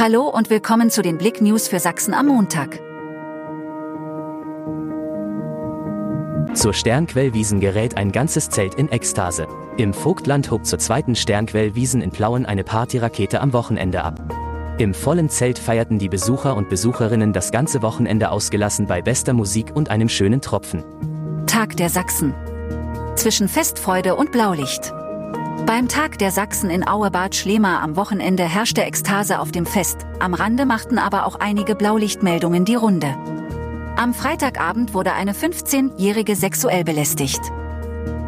Hallo und willkommen zu den Blick News für Sachsen am Montag. Zur Sternquellwiesen gerät ein ganzes Zelt in Ekstase. Im Vogtland hob zur zweiten Sternquellwiesen in Plauen eine Partyrakete am Wochenende ab. Im vollen Zelt feierten die Besucher und Besucherinnen das ganze Wochenende ausgelassen bei bester Musik und einem schönen Tropfen. Tag der Sachsen. Zwischen Festfreude und Blaulicht. Beim Tag der Sachsen in Auebad Schlema am Wochenende herrschte Ekstase auf dem Fest, am Rande machten aber auch einige Blaulichtmeldungen die Runde. Am Freitagabend wurde eine 15-Jährige sexuell belästigt.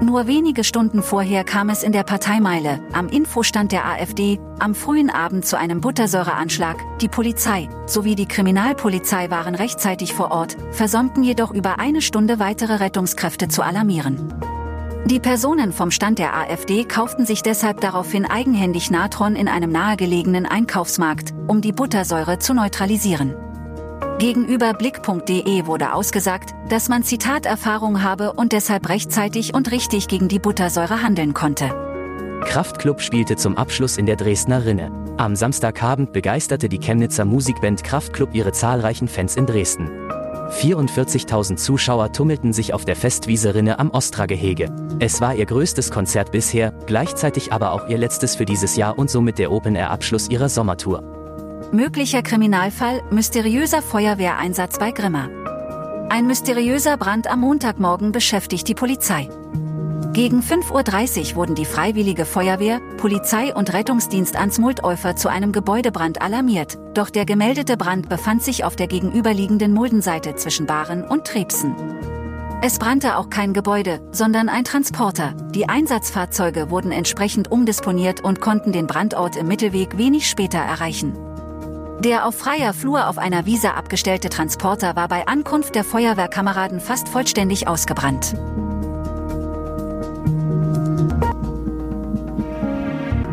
Nur wenige Stunden vorher kam es in der Parteimeile, am Infostand der AfD, am frühen Abend zu einem Buttersäureanschlag. Die Polizei sowie die Kriminalpolizei waren rechtzeitig vor Ort, versäumten jedoch über eine Stunde weitere Rettungskräfte zu alarmieren. Die Personen vom Stand der AfD kauften sich deshalb daraufhin eigenhändig Natron in einem nahegelegenen Einkaufsmarkt, um die Buttersäure zu neutralisieren. Gegenüber Blick.de wurde ausgesagt, dass man Zitaterfahrung habe und deshalb rechtzeitig und richtig gegen die Buttersäure handeln konnte. Kraftklub spielte zum Abschluss in der Dresdner Rinne. Am Samstagabend begeisterte die Chemnitzer Musikband Kraftklub ihre zahlreichen Fans in Dresden. 44.000 Zuschauer tummelten sich auf der Festwiese Rinne am Ostra-Gehege. Es war ihr größtes Konzert bisher, gleichzeitig aber auch ihr letztes für dieses Jahr und somit der Open-Air-Abschluss ihrer Sommertour. Möglicher Kriminalfall, mysteriöser Feuerwehreinsatz bei Grimma. Ein mysteriöser Brand am Montagmorgen beschäftigt die Polizei. Gegen 5.30 Uhr wurden die Freiwillige Feuerwehr, Polizei und Rettungsdienst Ansmultäufer zu einem Gebäudebrand alarmiert, doch der gemeldete Brand befand sich auf der gegenüberliegenden Muldenseite zwischen Baren und Trebsen. Es brannte auch kein Gebäude, sondern ein Transporter. Die Einsatzfahrzeuge wurden entsprechend umdisponiert und konnten den Brandort im Mittelweg wenig später erreichen. Der auf freier Flur auf einer Wiese abgestellte Transporter war bei Ankunft der Feuerwehrkameraden fast vollständig ausgebrannt.